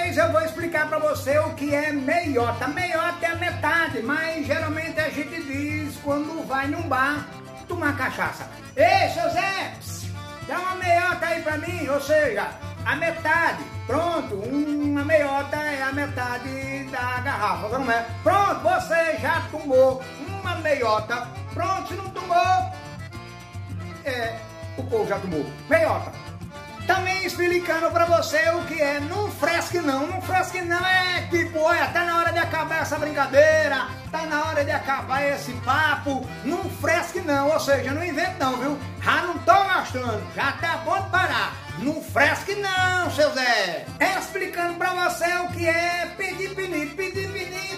vez eu vou explicar para você o que é meiota. Meiota é a metade, mas geralmente a gente diz quando vai num bar tomar cachaça. Ei, seu Zé, dá uma meiota aí para mim, ou seja, a metade. Pronto, uma meiota é a metade da garrafa, não é? Pronto, você já tomou uma meiota. Pronto, se não tomou, é, o povo já tomou. Meiota. Também explicando pra você o que é não fresque não. Não fresque não é tipo, olha, tá na hora de acabar essa brincadeira, tá na hora de acabar esse papo. Não fresque não, ou seja, não invente não, viu? Já não tô gastando, já tá bom de parar. Não fresque não, seu Zé. É explicando pra você o que é pedir pinico. Pedir pinico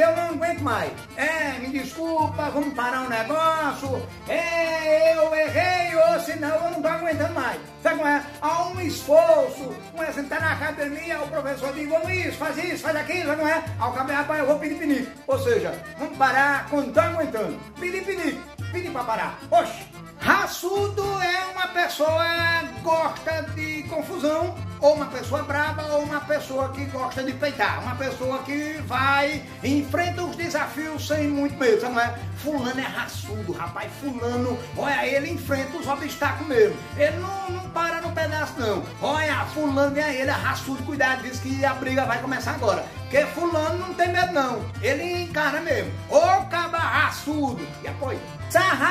eu não aguento mais. É, me desculpa, vamos parar um negócio. É, eu errei, ou senão eu não tô aguentando mais. Sabe como é? Há um esforço. Um exemplo, tá na academia, o professor diz, vamos isso, faz isso, faz aquilo, não é? Ao cabo, rapaz, eu vou pedir pinico. Ou seja, vamos parar quando tô aguentando. Pedir pinico, pedir pra parar. Oxe, raçudo é uma pessoa que gosta de confusão, ou uma pessoa brava, ou uma pessoa que gosta de peitar, uma pessoa que vai, enfrenta os desafios sem muito medo, não é? Fulano é raçudo, rapaz, fulano, olha, ele enfrenta os obstáculos mesmo, ele não, não para no pedaço não, olha, fulano é ele, é raçudo, cuidado, diz que a briga vai começar agora, porque fulano não tem medo não, ele encara mesmo, ou caba raçudo, e apoia. Sarrar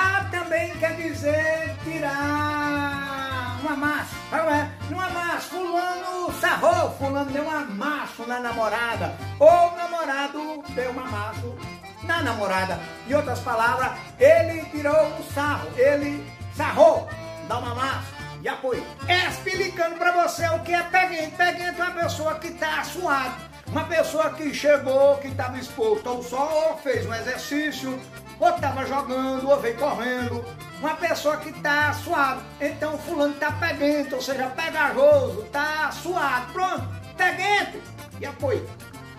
Fulano sarrou, fulano deu um amasso na namorada. Ou o namorado deu um amasso na namorada. Em outras palavras, ele tirou um sarro, ele sarrou, dá um amasso e apoio. Explicando para você o que é peguente. Peguente é uma pessoa que está suado. Uma pessoa que chegou, que estava exposto ao sol, ou fez um exercício, ou estava jogando, ou veio correndo. Uma pessoa que está suado. Então fulano está peguento, ou seja, pegajoso, está suado. Pronto, peguento e apoio.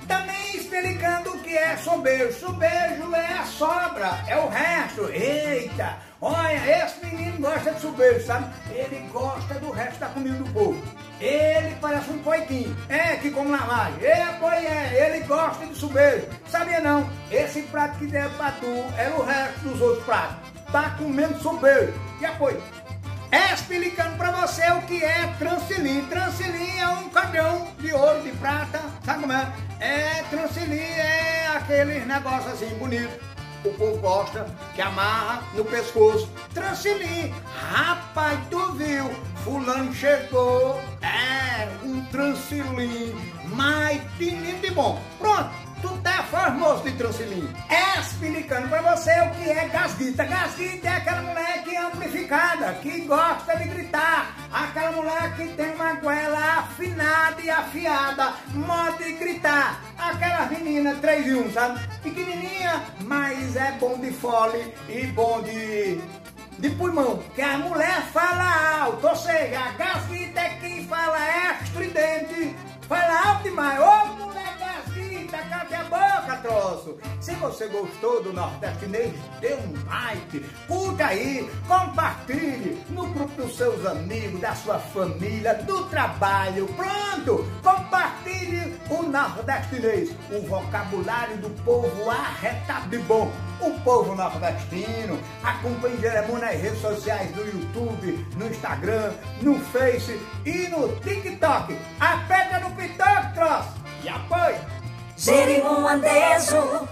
Também explicando o que é sobejo. Sobejo é a sobra, é o resto. Eita, olha, esse menino gosta de sobejo, sabe? Ele gosta do resto da comida do povo. Ele parece um poitinho. É, que como lavagem. É, pois é, ele gosta de sobejo. Sabia não? Esse prato que der pra tu é o resto dos outros pratos. Tá comendo sobejo. E apoio. Explicando para você o que é transilim. Transilim é um cadrão de ouro, de prata, sabe como é? É, transilim é aquele negócio assim bonito. O povo gosta, que amarra no pescoço. Transilim. Rapaz, tu viu? Fulano chegou. É, um transilim. Fininho de bom. Pronto. Famoso de Transilim. Explicando pra você o que é gasguita. Gasguita é aquela mulher que é amplificada, que gosta de gritar. Aquela mulher que tem uma goela afinada e afiada, modo de gritar. Aquela menina 3 e 1, sabe? Pequenininha, mas é bom de fole e bom de de pulmão, que a mulher fala alto, ou seja, a gasguita é quem fala estridente, fala alto demais, ô mulher Se você gostou do Nordestinês, dê um like, curta aí, compartilhe no grupo dos seus amigos, da sua família, do trabalho, pronto, compartilhe o Nordestinês, o vocabulário do povo arretado de bom o povo nordestino. Acompanhe Jeremono nas redes sociais do YouTube, no Instagram, no Face e no TikTok. Aperta no pitoque, troço, e apoia. Jerimum Andejo